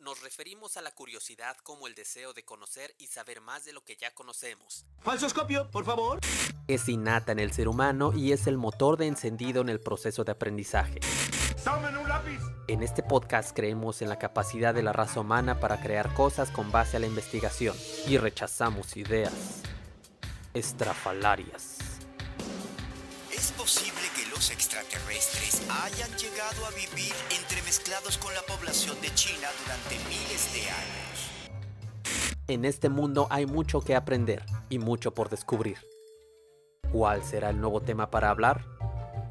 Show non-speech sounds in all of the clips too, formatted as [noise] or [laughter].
nos referimos a la curiosidad como el deseo de conocer y saber más de lo que ya conocemos. Falsoscopio, por favor. Es innata en el ser humano y es el motor de encendido en el proceso de aprendizaje. ¡Tomen un lápiz! En este podcast creemos en la capacidad de la raza humana para crear cosas con base a la investigación y rechazamos ideas estrafalarias. ¿Es posible que los extraterrestres hayan llegado a vivir entremezclados con la población de China durante miles de años? En este mundo hay mucho que aprender y mucho por descubrir. ¿Cuál será el nuevo tema para hablar?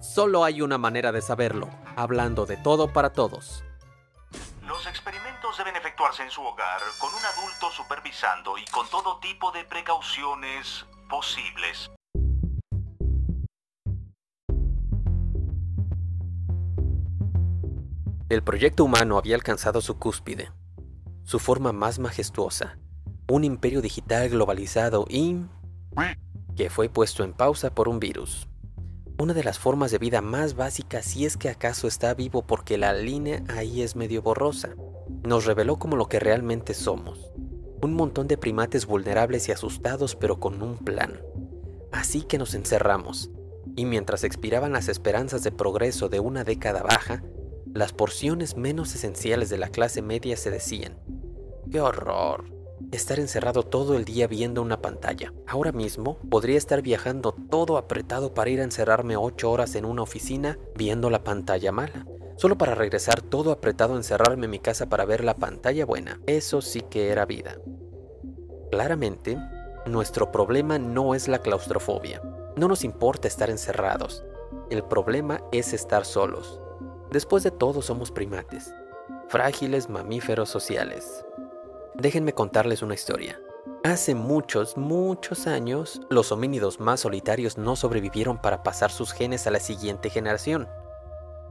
Solo hay una manera de saberlo, hablando de todo para todos. Los experimentos deben efectuarse en su hogar, con un adulto supervisando y con todo tipo de precauciones posibles. El proyecto humano había alcanzado su cúspide, su forma más majestuosa, un imperio digital globalizado y que fue puesto en pausa por un virus. Una de las formas de vida más básicas si es que acaso está vivo porque la línea ahí es medio borrosa. Nos reveló como lo que realmente somos. Un montón de primates vulnerables y asustados pero con un plan. Así que nos encerramos. Y mientras expiraban las esperanzas de progreso de una década baja, las porciones menos esenciales de la clase media se decían, ¡qué horror! Estar encerrado todo el día viendo una pantalla. Ahora mismo podría estar viajando todo apretado para ir a encerrarme 8 horas en una oficina viendo la pantalla mala. Solo para regresar todo apretado a encerrarme en mi casa para ver la pantalla buena. Eso sí que era vida. Claramente, nuestro problema no es la claustrofobia. No nos importa estar encerrados. El problema es estar solos. Después de todo somos primates, frágiles mamíferos sociales. Déjenme contarles una historia. Hace muchos, muchos años, los homínidos más solitarios no sobrevivieron para pasar sus genes a la siguiente generación.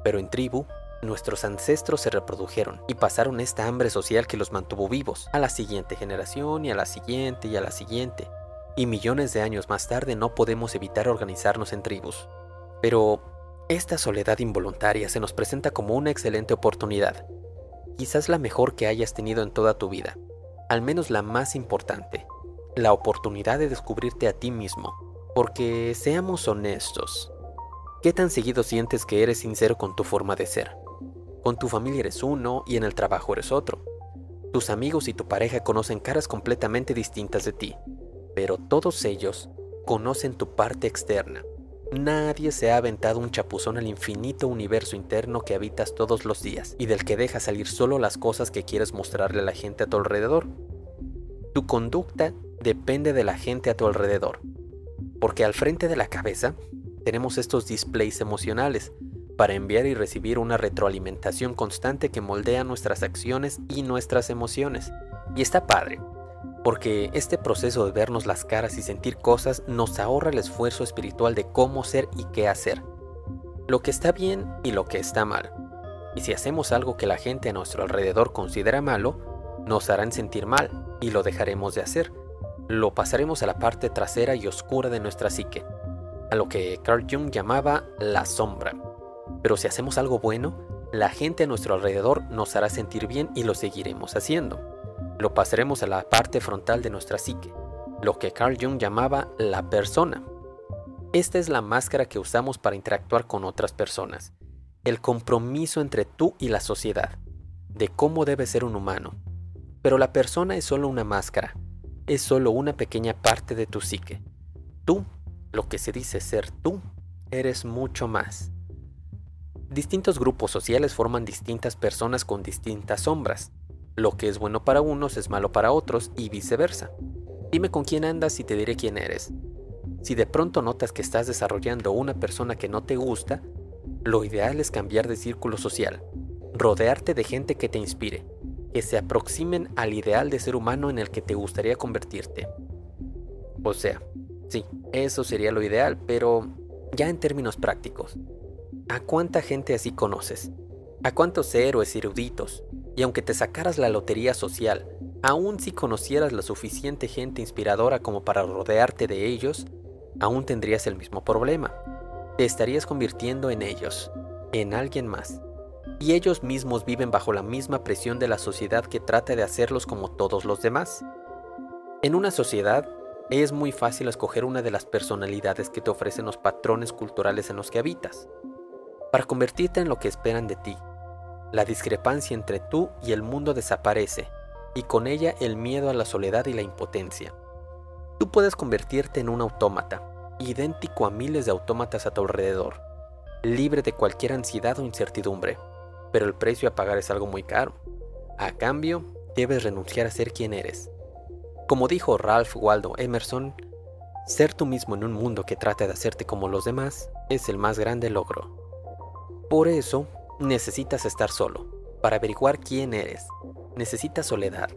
Pero en tribu, nuestros ancestros se reprodujeron y pasaron esta hambre social que los mantuvo vivos a la siguiente generación y a la siguiente y a la siguiente. Y millones de años más tarde no podemos evitar organizarnos en tribus. Pero esta soledad involuntaria se nos presenta como una excelente oportunidad, quizás la mejor que hayas tenido en toda tu vida, al menos la más importante, la oportunidad de descubrirte a ti mismo, porque seamos honestos, ¿qué tan seguido sientes que eres sincero con tu forma de ser? Con tu familia eres uno y en el trabajo eres otro. Tus amigos y tu pareja conocen caras completamente distintas de ti, pero todos ellos conocen tu parte externa Nadie se ha aventado un chapuzón al infinito universo interno que habitas todos los días y del que dejas salir solo las cosas que quieres mostrarle a la gente a tu alrededor. Tu conducta depende de la gente a tu alrededor, porque al frente de la cabeza tenemos estos displays emocionales para enviar y recibir una retroalimentación constante que moldea nuestras acciones y nuestras emociones. Y está padre, porque este proceso de vernos las caras y sentir cosas nos ahorra el esfuerzo espiritual de cómo ser y qué hacer, lo que está bien y lo que está mal. Y si hacemos algo que la gente a nuestro alrededor considera malo, nos harán sentir mal y lo dejaremos de hacer. Lo pasaremos a la parte trasera y oscura de nuestra psique, a lo que Carl Jung llamaba la sombra. Pero si hacemos algo bueno, la gente a nuestro alrededor nos hará sentir bien y lo seguiremos haciendo lo pasaremos a la parte frontal de nuestra psique, lo que Carl Jung llamaba la persona. Esta es la máscara que usamos para interactuar con otras personas, el compromiso entre tú y la sociedad, de cómo debe ser un humano. Pero la persona es solo una máscara, es solo una pequeña parte de tu psique. Tú, lo que se dice ser tú, eres mucho más. Distintos grupos sociales forman distintas personas con distintas sombras. Lo que es bueno para unos es malo para otros y viceversa. Dime con quién andas y te diré quién eres. Si de pronto notas que estás desarrollando una persona que no te gusta, lo ideal es cambiar de círculo social, rodearte de gente que te inspire, que se aproximen al ideal de ser humano en el que te gustaría convertirte. O sea, sí, eso sería lo ideal, pero ya en términos prácticos, ¿a cuánta gente así conoces? ¿A cuántos héroes eruditos, y aunque te sacaras la lotería social, aún si conocieras la suficiente gente inspiradora como para rodearte de ellos, aún tendrías el mismo problema. Te estarías convirtiendo en ellos, en alguien más. y ellos mismos viven bajo la misma presión de la sociedad que trata de hacerlos como todos los demás. En una sociedad es muy fácil escoger una de las personalidades que te ofrecen los patrones culturales en los que habitas, para convertirte en lo que esperan de ti. La discrepancia entre tú y el mundo desaparece, y con ella el miedo a la soledad y la impotencia. Tú puedes convertirte en un autómata, idéntico a miles de autómatas a tu alrededor, libre de cualquier ansiedad o incertidumbre, pero el precio a pagar es algo muy caro. A cambio, debes renunciar a ser quien eres. Como dijo Ralph Waldo Emerson, ser tú mismo en un mundo que trata de hacerte como los demás es el más grande logro. Por eso, necesitas estar solo, para averiguar quién eres. Necesitas soledad.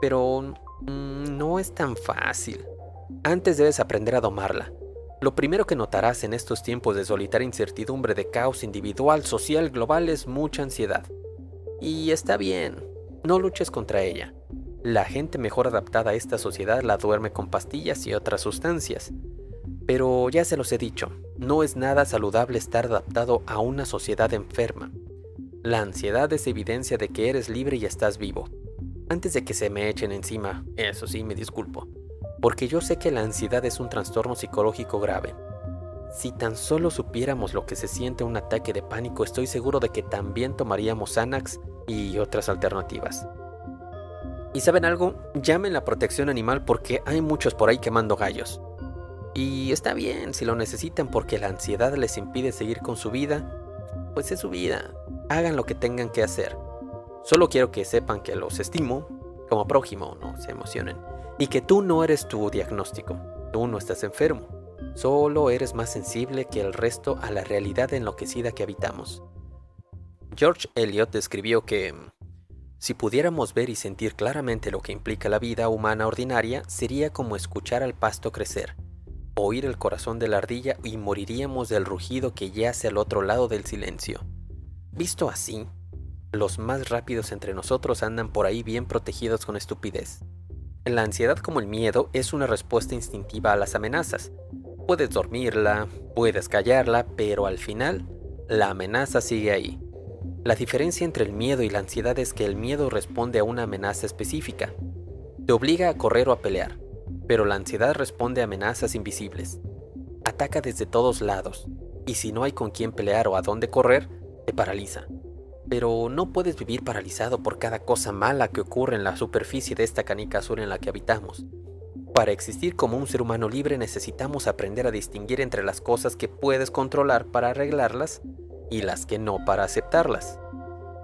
Pero mm, no es tan fácil. Antes debes aprender a domarla. Lo primero que notarás en estos tiempos de solitaria incertidumbre, de caos individual, social, global, es mucha ansiedad. Y está bien, no luches contra ella. La gente mejor adaptada a esta sociedad la duerme con pastillas y otras sustancias. Pero ya se los he dicho, no es nada saludable estar adaptado a una sociedad enferma. La ansiedad es evidencia de que eres libre y estás vivo. Antes de que se me echen encima, eso sí, me disculpo porque yo sé que la ansiedad es un trastorno psicológico grave. Si tan solo supiéramos lo que se siente un ataque de pánico, estoy seguro de que también tomaríamos Xanax y otras alternativas. ¿Y saben algo? Llamen la protección animal porque hay muchos por ahí quemando gallos. Y está bien si lo necesitan porque la ansiedad les impide seguir con su vida, pues es su vida. Hagan lo que tengan que hacer. Solo quiero que sepan que los estimo como prójimo, no se emocionen y que tú no eres tu diagnóstico, tú no estás enfermo, solo eres más sensible que el resto a la realidad enloquecida que habitamos. George Eliot escribió que si pudiéramos ver y sentir claramente lo que implica la vida humana ordinaria, sería como escuchar al pasto crecer, oír el corazón de la ardilla y moriríamos del rugido que yace al otro lado del silencio. Visto así, los más rápidos entre nosotros andan por ahí bien protegidos con estupidez. La ansiedad como el miedo es una respuesta instintiva a las amenazas. Puedes dormirla, puedes callarla, pero al final, la amenaza sigue ahí. La diferencia entre el miedo y la ansiedad es que el miedo responde a una amenaza específica. Te obliga a correr o a pelear, pero la ansiedad responde a amenazas invisibles. Ataca desde todos lados, y si no hay con quién pelear o a dónde correr, te paraliza pero no puedes vivir paralizado por cada cosa mala que ocurre en la superficie de esta canica azul en la que habitamos. Para existir como un ser humano libre necesitamos aprender a distinguir entre las cosas que puedes controlar para arreglarlas y las que no para aceptarlas.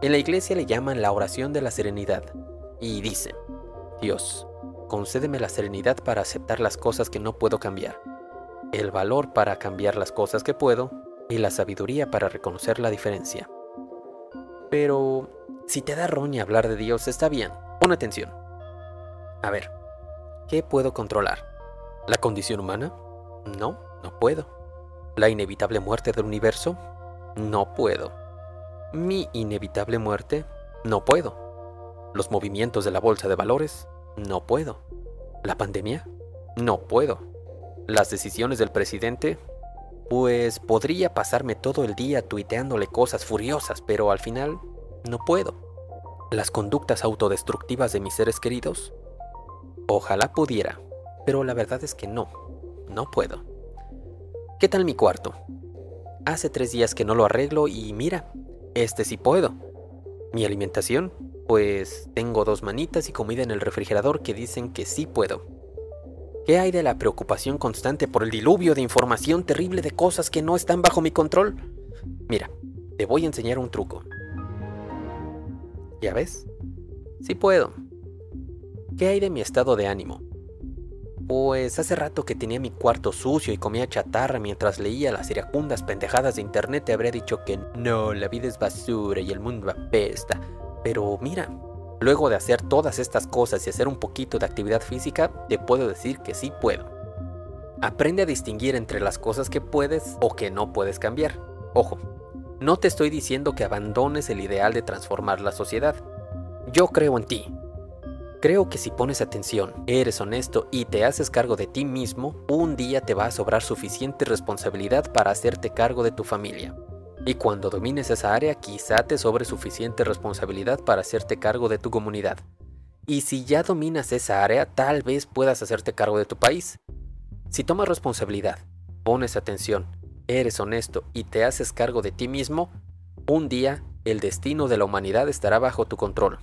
En la iglesia le llaman la oración de la serenidad y dice, Dios, concédeme la serenidad para aceptar las cosas que no puedo cambiar, el valor para cambiar las cosas que puedo y la sabiduría para reconocer la diferencia. Pero si te da roña hablar de Dios, está bien. Pon atención. A ver, ¿qué puedo controlar? ¿La condición humana? No, no puedo. ¿La inevitable muerte del universo? No puedo. ¿Mi inevitable muerte? No puedo. ¿Los movimientos de la bolsa de valores? No puedo. ¿La pandemia? No puedo. ¿Las decisiones del presidente? Pues podría pasarme todo el día tuiteándole cosas furiosas, pero al final no puedo. ¿Las conductas autodestructivas de mis seres queridos? Ojalá pudiera, pero la verdad es que no, no puedo. ¿Qué tal mi cuarto? Hace tres días que no lo arreglo y mira, este sí puedo. Mi alimentación, pues tengo dos manitas y comida en el refrigerador que dicen que sí puedo. ¿Qué hay de la preocupación constante por el diluvio de información terrible de cosas que no están bajo mi control? Mira, te voy a enseñar un truco. ¿Ya ves? Sí puedo. ¿Qué hay de mi estado de ánimo? Pues hace rato que tenía mi cuarto sucio y comía chatarra mientras leía las iracundas pendejadas de internet te habría dicho que no, la vida es basura y el mundo apesta. Pero mira, Luego de hacer todas estas cosas y hacer un poquito de actividad física, te puedo decir que sí puedo. Aprende a distinguir entre las cosas que puedes o que no puedes cambiar. Ojo, no te estoy diciendo que abandones el ideal de transformar la sociedad. Yo creo en ti. Creo que si pones atención, eres honesto y te haces cargo de ti mismo, un día te va a sobrar suficiente responsabilidad para hacerte cargo de tu familia. Y cuando domines esa área, quizá te sobre suficiente responsabilidad para hacerte cargo de tu comunidad. Y si ya dominas esa área, tal vez puedas hacerte cargo de tu país. Si tomas responsabilidad, pones atención, eres honesto y te haces cargo de ti mismo, un día el destino de la humanidad estará bajo tu control.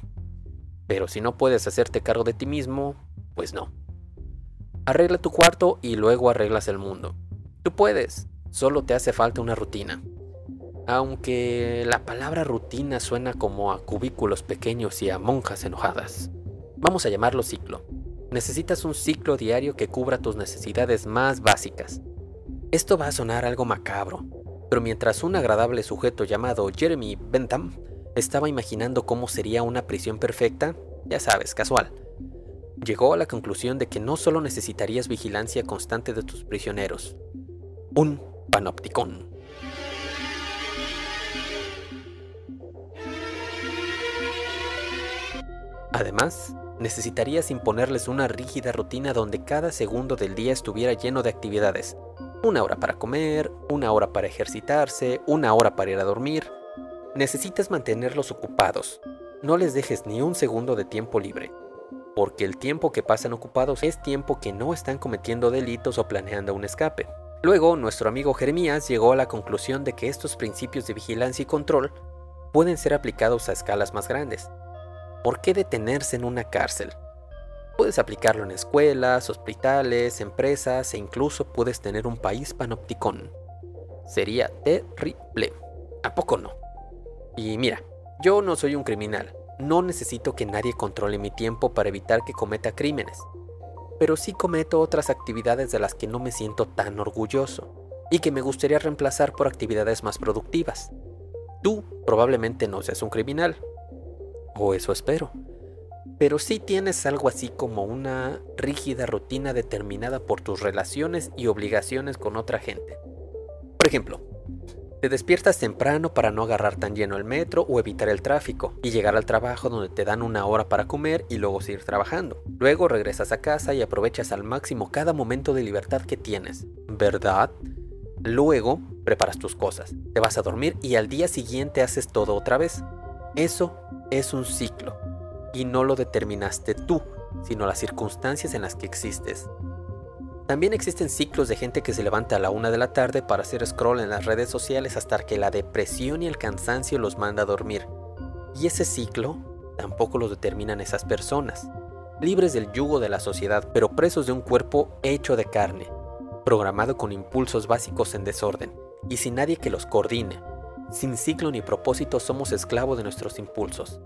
Pero si no puedes hacerte cargo de ti mismo, pues no. Arregla tu cuarto y luego arreglas el mundo. Tú puedes, solo te hace falta una rutina. Aunque la palabra rutina suena como a cubículos pequeños y a monjas enojadas. Vamos a llamarlo ciclo. Necesitas un ciclo diario que cubra tus necesidades más básicas. Esto va a sonar algo macabro, pero mientras un agradable sujeto llamado Jeremy Bentham estaba imaginando cómo sería una prisión perfecta, ya sabes, casual, llegó a la conclusión de que no solo necesitarías vigilancia constante de tus prisioneros, un panopticón. Además, necesitarías imponerles una rígida rutina donde cada segundo del día estuviera lleno de actividades. Una hora para comer, una hora para ejercitarse, una hora para ir a dormir. Necesitas mantenerlos ocupados. No les dejes ni un segundo de tiempo libre, porque el tiempo que pasan ocupados es tiempo que no están cometiendo delitos o planeando un escape. Luego, nuestro amigo Jeremías llegó a la conclusión de que estos principios de vigilancia y control pueden ser aplicados a escalas más grandes, ¿por qué detenerse en una cárcel? Puedes aplicarlo en escuelas, hospitales, empresas e incluso puedes tener un país panopticón. Sería terrible. ¿A poco no? Y mira, yo no soy un criminal. No necesito que nadie controle mi tiempo para evitar que cometa crímenes. Pero sí cometo otras actividades de las que no me siento tan orgulloso y que me gustaría reemplazar por actividades más productivas. Tú probablemente no seas un criminal, o eso espero. Pero sí tienes algo así como una rígida rutina determinada por tus relaciones y obligaciones con otra gente. Por ejemplo, te despiertas temprano para no agarrar tan lleno el metro o evitar el tráfico y llegar al trabajo donde te dan una hora para comer y luego seguir trabajando. Luego regresas a casa y aprovechas al máximo cada momento de libertad que tienes, ¿verdad? Luego preparas tus cosas, te vas a dormir y al día siguiente haces todo otra vez. Eso es un ciclo y no lo determinaste tú, sino las circunstancias en las que existes. También existen ciclos de gente que se levanta a la una de la tarde para hacer scroll en las redes sociales hasta que la depresión y el cansancio los manda a dormir. Y ese ciclo tampoco lo determinan esas personas, libres del yugo de la sociedad, pero presos de un cuerpo hecho de carne, programado con impulsos básicos en desorden y sin nadie que los coordine, sin ciclo ni propósito somos esclavos de nuestros impulsos,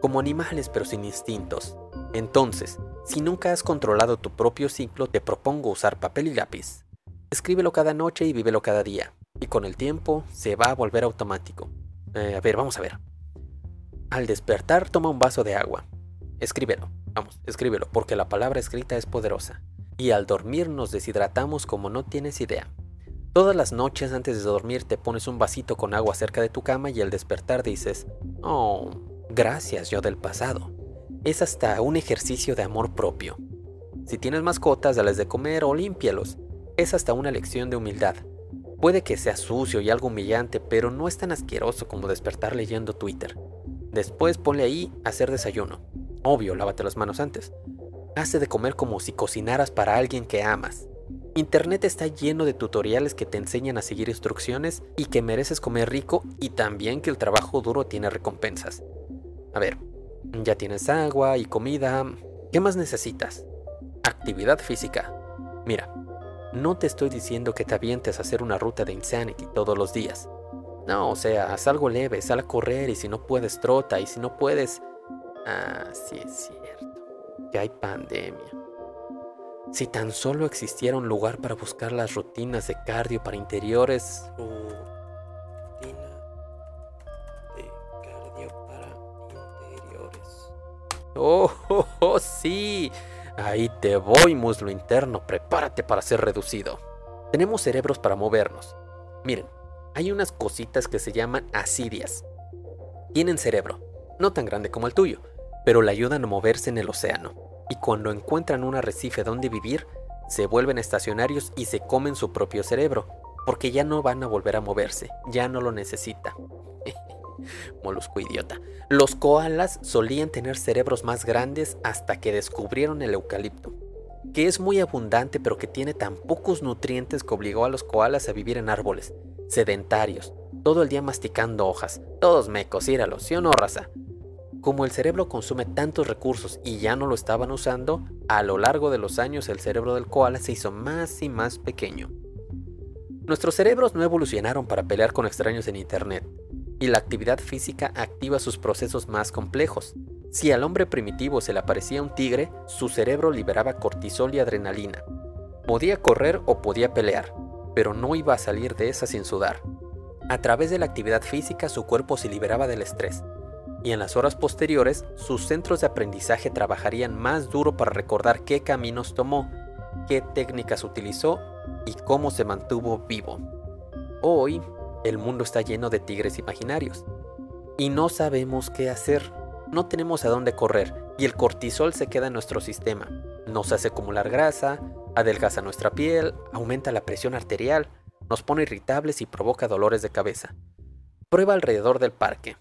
como animales pero sin instintos. Entonces, si nunca has controlado tu propio ciclo, te propongo usar papel y lápiz. Escríbelo cada noche y vívelo cada día, y con el tiempo se va a volver automático. Eh, a ver, vamos a ver. Al despertar, toma un vaso de agua. Escríbelo, vamos, escríbelo, porque la palabra escrita es poderosa. Y al dormir nos deshidratamos como no tienes idea. Todas las noches antes de dormir te pones un vasito con agua cerca de tu cama y al despertar dices, oh, gracias yo del pasado. Es hasta un ejercicio de amor propio. Si tienes mascotas, dales de comer o límpialos. Es hasta una lección de humildad. Puede que sea sucio y algo humillante, pero no es tan asqueroso como despertar leyendo Twitter. Después ponle ahí hacer desayuno. Obvio, lávate las manos antes. Hace de comer como si cocinaras para alguien que amas. Internet está lleno de tutoriales que te enseñan a seguir instrucciones y que mereces comer rico y también que el trabajo duro tiene recompensas. A ver, ya tienes agua y comida. ¿Qué más necesitas? Actividad física. Mira, no te estoy diciendo que te avientes a hacer una ruta de Insanity todos los días. No, o sea, haz algo leve, sal a correr y si no puedes trota y si no puedes... Ah, sí es cierto, que hay pandemia. Si tan solo existiera un lugar para buscar las rutinas de cardio para interiores. Rutina de cardio para interiores. Oh, oh, oh, sí. Ahí te voy, muslo interno. Prepárate para ser reducido. Tenemos cerebros para movernos. Miren, hay unas cositas que se llaman asidias. Tienen cerebro, no tan grande como el tuyo, pero le ayudan a moverse en el océano y cuando encuentran un arrecife donde vivir, se vuelven estacionarios y se comen su propio cerebro. porque ya no van a volver a moverse, ya no lo necesita. [laughs] Molusco idiota. Los koalas solían tener cerebros más grandes hasta que descubrieron el eucalipto, que es muy abundante pero que tiene tan pocos nutrientes que obligó a los koalas a vivir en árboles, sedentarios, todo el día masticando hojas, todos mecos, íralo, ¿sí o no, raza? Como el cerebro consume tantos recursos y ya no lo estaban usando, a lo largo de los años el cerebro del koala se hizo más y más pequeño. Nuestros cerebros no evolucionaron para pelear con extraños en Internet, y la actividad física activa sus procesos más complejos. Si al hombre primitivo se le aparecía un tigre, su cerebro liberaba cortisol y adrenalina. Podía correr o podía pelear, pero no iba a salir de esa sin sudar. A través de la actividad física su cuerpo se liberaba del estrés, y en las horas posteriores sus centros de aprendizaje trabajarían más duro para recordar qué caminos tomó, qué técnicas utilizó y cómo se mantuvo vivo. Hoy, el mundo está lleno de tigres imaginarios. Y no sabemos qué hacer. No tenemos a dónde correr y el cortisol se queda en nuestro sistema. Nos hace acumular grasa, adelgaza nuestra piel, aumenta la presión arterial, nos pone irritables y provoca dolores de cabeza. Prueba alrededor del parque.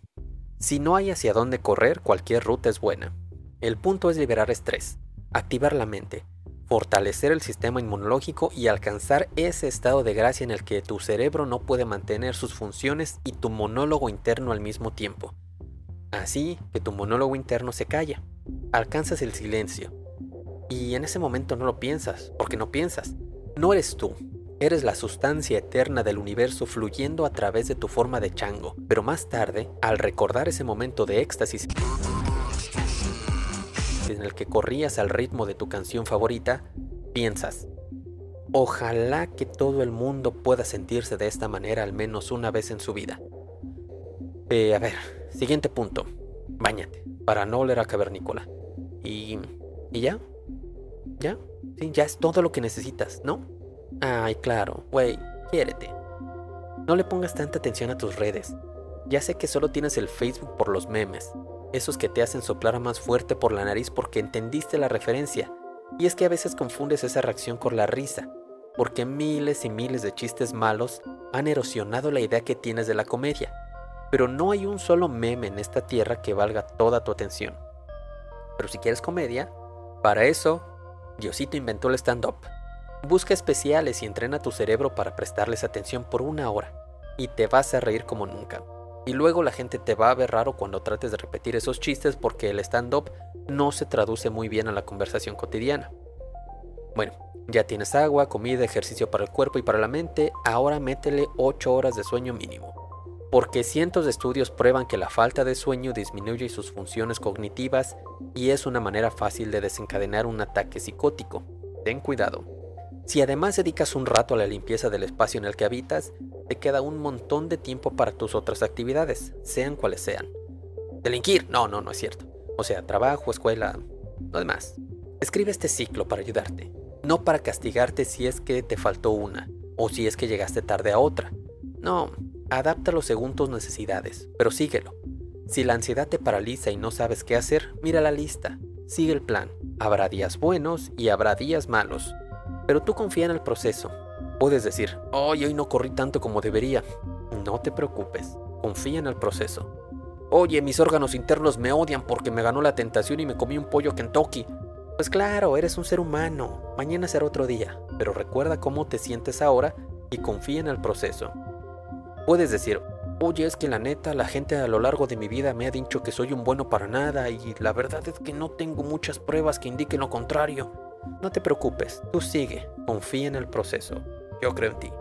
Si no hay hacia dónde correr, cualquier ruta es buena. El punto es liberar estrés, activar la mente, fortalecer el sistema inmunológico y alcanzar ese estado de gracia en el que tu cerebro no puede mantener sus funciones y tu monólogo interno al mismo tiempo. Así que tu monólogo interno se calla, alcanzas el silencio. Y en ese momento no lo piensas, porque no piensas. No eres tú, eres la sustancia eterna del universo fluyendo a través de tu forma de chango. Pero más tarde, al recordar ese momento de éxtasis, en el que corrías al ritmo de tu canción favorita, piensas, ojalá que todo el mundo pueda sentirse de esta manera al menos una vez en su vida. Eh, a ver, siguiente punto. Báñate, para no oler a cavernícola. Y... ¿Y ya? ¿Ya? Sí, ya es todo lo que necesitas, ¿no? Ay, claro, güey, quiérete. No le pongas tanta atención a tus redes. Ya sé que solo tienes el Facebook por los memes, esos que te hacen soplar más fuerte por la nariz porque entendiste la referencia. Y es que a veces confundes esa reacción con la risa, porque miles y miles de chistes malos han erosionado la idea que tienes de la comedia. Pero no hay un solo meme en esta tierra que valga toda tu atención. Pero si quieres comedia, para eso, Diosito inventó el stand-up. Busca especiales y entrena tu cerebro para prestarles atención por una hora, y te vas a reír como nunca. Y luego la gente te va a ver raro cuando trates de repetir esos chistes porque el stand-up no se traduce muy bien a la conversación cotidiana. Bueno, ya tienes agua, comida, ejercicio para el cuerpo y para la mente, ahora métele 8 horas de sueño mínimo. Porque cientos de estudios prueban que la falta de sueño disminuye sus funciones cognitivas y es una manera fácil de desencadenar un ataque psicótico. Ten cuidado. Si además dedicas un rato a la limpieza del espacio en el que habitas, te queda un montón de tiempo para tus otras actividades, sean cuales sean. Delinquir, no, no, no es cierto. O sea, trabajo, escuela, no demás. Escribe este ciclo para ayudarte, no para castigarte si es que te faltó una o si es que llegaste tarde a otra. No, adáptalo según tus necesidades, pero síguelo. Si la ansiedad te paraliza y no sabes qué hacer, mira la lista, sigue el plan. Habrá días buenos y habrá días malos, pero tú confía en el proceso. Puedes decir, hoy no corrí tanto como debería. No te preocupes, confía en el proceso. Oye, mis órganos internos me odian porque me ganó la tentación y me comí un pollo Kentucky. Pues claro, eres un ser humano. Mañana será otro día, pero recuerda cómo te sientes ahora y confía en el proceso. Puedes decir, oye, es que la neta, la gente a lo largo de mi vida me ha dicho que soy un bueno para nada y la verdad es que no tengo muchas pruebas que indiquen lo contrario. No te preocupes, tú sigue, confía en el proceso. Yo creo en ti.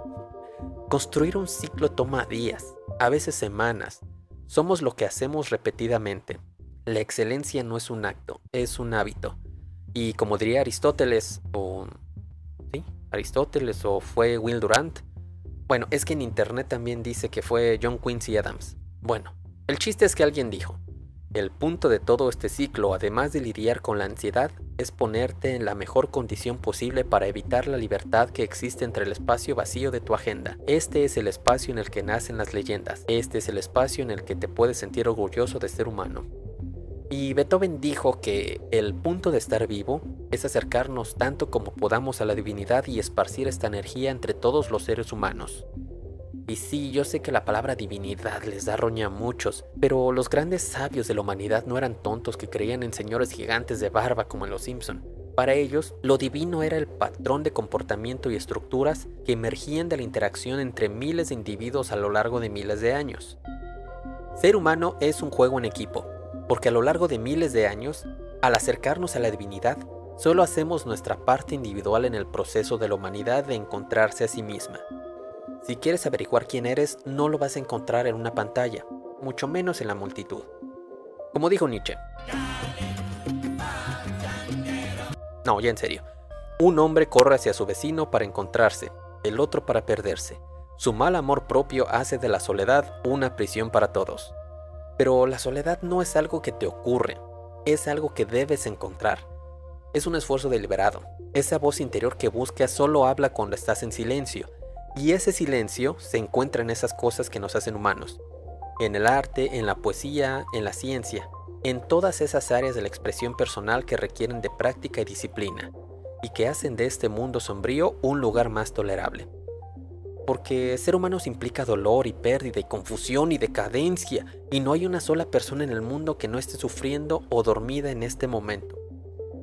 Construir un ciclo toma días, a veces semanas. Somos lo que hacemos repetidamente. La excelencia no es un acto, es un hábito. Y como diría Aristóteles, o... ¿Sí? Aristóteles o fue Will Durant. Bueno, es que en internet también dice que fue John Quincy Adams. Bueno, el chiste es que alguien dijo, el punto de todo este ciclo, además de lidiar con la ansiedad, es ponerte en la mejor condición posible para evitar la libertad que existe entre el espacio vacío de tu agenda. Este es el espacio en el que nacen las leyendas. Este es el espacio en el que te puedes sentir orgulloso de ser humano. Y Beethoven dijo que el punto de estar vivo es acercarnos tanto como podamos a la divinidad y esparcir esta energía entre todos los seres humanos. Y sí, yo sé que la palabra divinidad les da roña a muchos, pero los grandes sabios de la humanidad no eran tontos que creían en señores gigantes de barba como en Los Simpson. Para ellos, lo divino era el patrón de comportamiento y estructuras que emergían de la interacción entre miles de individuos a lo largo de miles de años. Ser humano es un juego en equipo, porque a lo largo de miles de años, al acercarnos a la divinidad, solo hacemos nuestra parte individual en el proceso de la humanidad de encontrarse a sí misma. Si quieres averiguar quién eres, no lo vas a encontrar en una pantalla, mucho menos en la multitud. Como dijo Nietzsche. No, ya en serio. Un hombre corre hacia su vecino para encontrarse, el otro para perderse. Su mal amor propio hace de la soledad una prisión para todos. Pero la soledad no es algo que te ocurre, es algo que debes encontrar. Es un esfuerzo deliberado. Esa voz interior que buscas solo habla cuando estás en silencio, y ese silencio se encuentra en esas cosas que nos hacen humanos. En el arte, en la poesía, en la ciencia, en todas esas áreas de la expresión personal que requieren de práctica y disciplina, y que hacen de este mundo sombrío un lugar más tolerable porque ser humano implica dolor y pérdida y confusión y decadencia, y no hay una sola persona en el mundo que no esté sufriendo o dormida en este momento.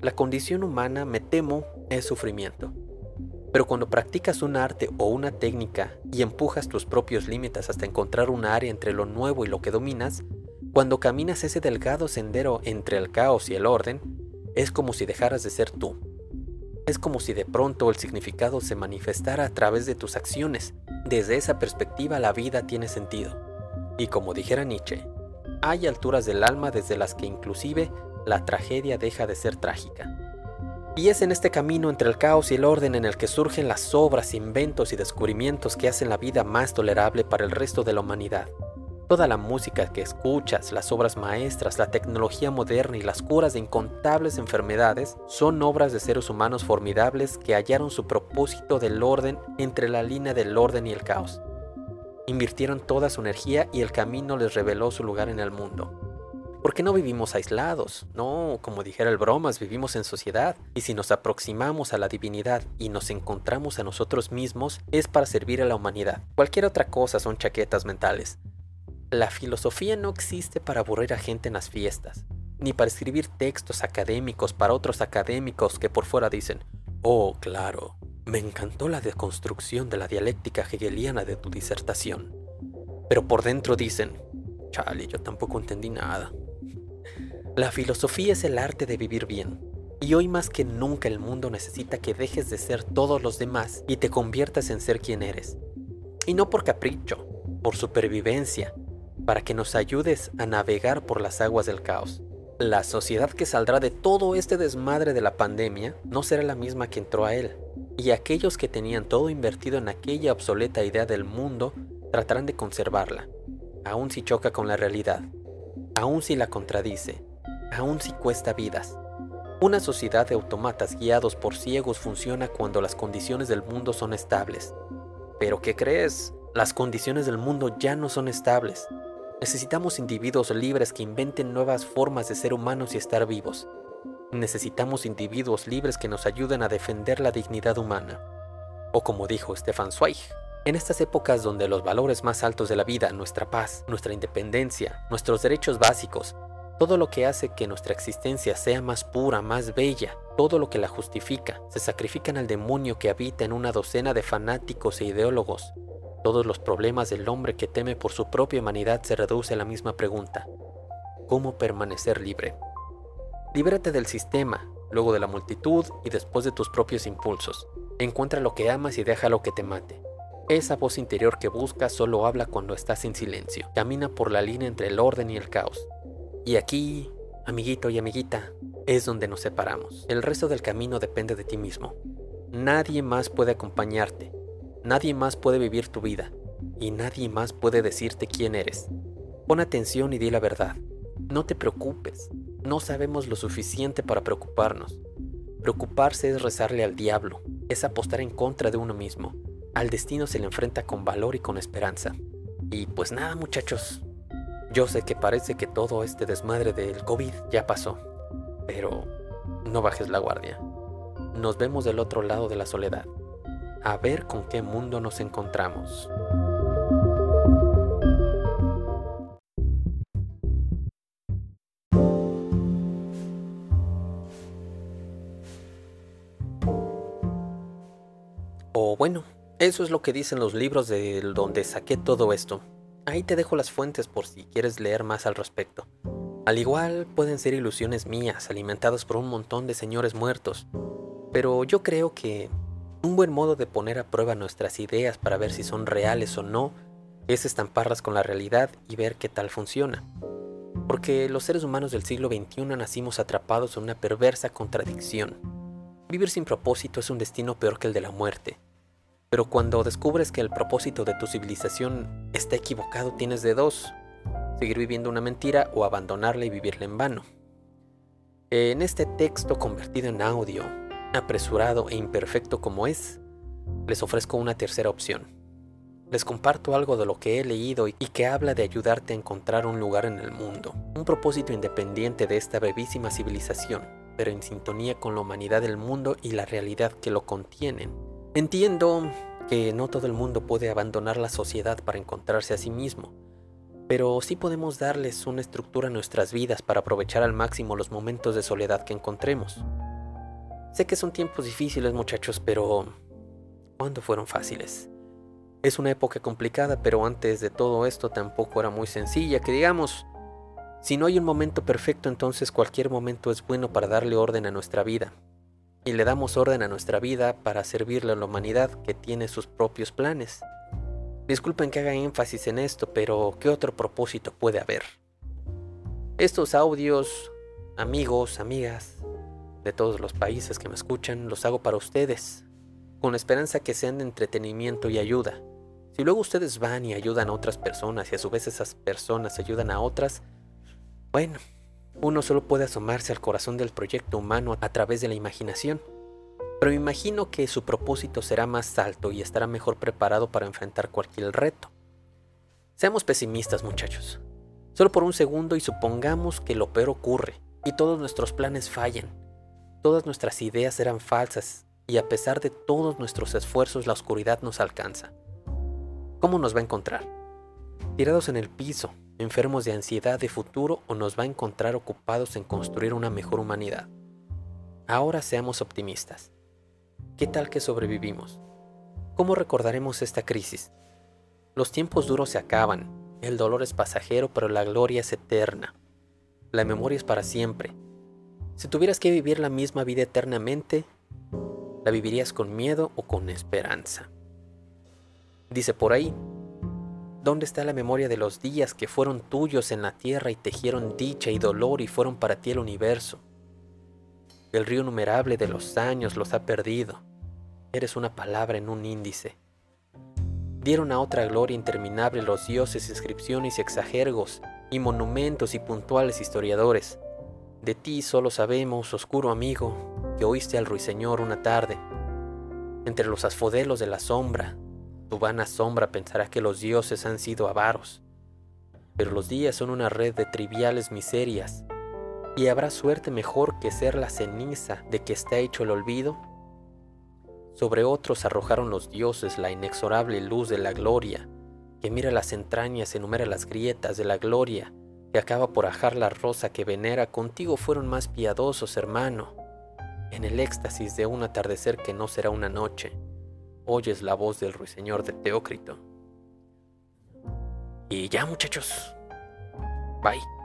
La condición humana, me temo, es sufrimiento. Pero cuando practicas un arte o una técnica y empujas tus propios límites hasta encontrar un área entre lo nuevo y lo que dominas, cuando caminas ese delgado sendero entre el caos y el orden, es como si dejaras de ser tú es como si de pronto el significado se manifestara a través de tus acciones. Desde esa perspectiva la vida tiene sentido. Y como dijera Nietzsche, hay alturas del alma desde las que inclusive la tragedia deja de ser trágica. Y es en este camino entre el caos y el orden en el que surgen las obras, inventos y descubrimientos que hacen la vida más tolerable para el resto de la humanidad. Toda la música que escuchas, las obras maestras, la tecnología moderna y las curas de incontables enfermedades son obras de seres humanos formidables que hallaron su propósito del orden entre la línea del orden y el caos. Invirtieron toda su energía y el camino les reveló su lugar en el mundo. Porque no vivimos aislados, no, como dijera el bromas, vivimos en sociedad, y si nos aproximamos a la divinidad y nos encontramos a nosotros mismos, es para servir a la humanidad. Cualquier otra cosa son chaquetas mentales. La filosofía no existe para aburrir a gente en las fiestas, ni para escribir textos académicos para otros académicos que por fuera dicen, oh, claro, me encantó la deconstrucción de la dialéctica hegeliana de tu disertación. Pero por dentro dicen, chale, yo tampoco entendí nada. La filosofía es el arte de vivir bien, y hoy más que nunca el mundo necesita que dejes de ser todos los demás y te conviertas en ser quien eres. Y no por capricho, por supervivencia, para que nos ayudes a navegar por las aguas del caos. La sociedad que saldrá de todo este desmadre de la pandemia no será la misma que entró a él, y aquellos que tenían todo invertido en aquella obsoleta idea del mundo tratarán de conservarla, aun si choca con la realidad, aun si la contradice, aun si cuesta vidas. Una sociedad de automatas guiados por ciegos funciona cuando las condiciones del mundo son estables. Pero ¿qué crees? Las condiciones del mundo ya no son estables. Necesitamos individuos libres que inventen nuevas formas de ser humanos y estar vivos. Necesitamos individuos libres que nos ayuden a defender la dignidad humana. O como dijo Stefan Zweig, en estas épocas donde los valores más altos de la vida, nuestra paz, nuestra independencia, nuestros derechos básicos, todo lo que hace que nuestra existencia sea más pura, más bella, todo lo que la justifica, se sacrifican al demonio que habita en una docena de fanáticos e ideólogos, todos los problemas del hombre que teme por su propia humanidad se reduce a la misma pregunta. ¿Cómo permanecer libre? Líbrate del sistema, luego de la multitud y después de tus propios impulsos. Encuentra lo que amas y deja lo que te mate. Esa voz interior que buscas solo habla cuando estás en silencio. Camina por la línea entre el orden y el caos. Y aquí, amiguito y amiguita, es donde nos separamos. El resto del camino depende de ti mismo. Nadie más puede acompañarte, Nadie más puede vivir tu vida y nadie más puede decirte quién eres. Pon atención y di la verdad. No te preocupes. No sabemos lo suficiente para preocuparnos. Preocuparse es rezarle al diablo, es apostar en contra de uno mismo. Al destino se le enfrenta con valor y con esperanza. Y pues nada muchachos, Yo sé que parece que todo este desmadre del COVID ya pasó, pero no bajes la guardia. Nos vemos del otro lado de la soledad. A ver con qué mundo nos encontramos. O bueno, eso es lo que dicen los libros de donde saqué todo esto. Ahí te dejo las fuentes por si quieres leer más al respecto. Al igual pueden ser ilusiones mías, alimentadas por un montón de señores muertos, pero yo creo que un buen modo de poner a prueba nuestras ideas para ver si son reales o no es estamparlas con la realidad y ver qué tal funciona. Porque los seres humanos del siglo XXI nacimos atrapados en una perversa contradicción. Vivir sin propósito es un destino peor que el de la muerte. Pero cuando descubres que el propósito de tu civilización está equivocado, tienes de dos, seguir viviendo una mentira o abandonarla y vivirla en vano. En este texto convertido en audio, apresurado e imperfecto como es, les ofrezco una tercera opción. Les comparto algo de lo que he leído y que habla de ayudarte a encontrar un lugar en el mundo, un propósito independiente de esta brevísima civilización, pero en sintonía con la humanidad del mundo y la realidad que lo contienen Entiendo que no todo el mundo puede abandonar la sociedad para encontrarse a sí mismo, pero sí podemos darles una estructura a nuestras vidas para aprovechar al máximo los momentos de soledad que encontremos. Sé que son tiempos difíciles muchachos, pero ¿cuándo fueron fáciles? Es una época complicada, pero antes de todo esto tampoco era muy sencilla, que digamos, si no hay un momento perfecto, entonces cualquier momento es bueno para darle orden a nuestra vida, y le damos orden a nuestra vida para servirle a la humanidad que tiene sus propios planes. Disculpen que haga énfasis en esto, pero ¿qué otro propósito puede haber? Estos audios, amigos, amigas de todos los países que me escuchan, los hago para ustedes, con la esperanza que sean de entretenimiento y ayuda. Si luego ustedes van y ayudan a otras personas y a su vez esas personas ayudan a otras, bueno, uno solo puede asomarse al corazón del proyecto humano a través de la imaginación, pero imagino que su propósito será más alto y estará mejor preparado para enfrentar cualquier reto. Seamos pesimistas muchachos, solo por un segundo y supongamos que lo peor ocurre y todos nuestros planes fallan, todas nuestras ideas eran falsas y a pesar de todos nuestros esfuerzos la oscuridad nos alcanza. ¿Cómo nos va a encontrar? Tirados en el piso, enfermos de ansiedad de futuro o nos va a encontrar ocupados en construir una mejor humanidad. Ahora seamos optimistas. ¿Qué tal que sobrevivimos? ¿Cómo recordaremos esta crisis? Los tiempos duros se acaban, el dolor es pasajero, pero la gloria es eterna. La memoria es para siempre. Si tuvieras que vivir la misma vida eternamente, ¿la vivirías con miedo o con esperanza? Dice por ahí, ¿Dónde está la memoria de los días que fueron tuyos en la tierra y tejieron dicha y dolor y fueron para ti el universo? El río numerable de los años los ha perdido. Eres una palabra en un índice. Dieron a otra gloria interminable los dioses, inscripciones y exagergos, y monumentos y puntuales historiadores. De ti solo sabemos, oscuro amigo, que oíste al ruiseñor una tarde. Entre los asfodelos de la sombra, tu vana sombra pensará que los dioses han sido avaros, pero los días son una red de triviales miserias, y habrá suerte mejor que ser la ceniza de que está hecho el olvido. Sobre otros arrojaron los dioses la inexorable luz de la gloria, que mira las entrañas, enumera las grietas de la gloria, que acaba por ajar la rosa que venera, contigo fueron más piadosos, hermano, en el éxtasis de un atardecer que no será una noche oyes la voz del ruiseñor de Teócrito. Y ya muchachos. Bye.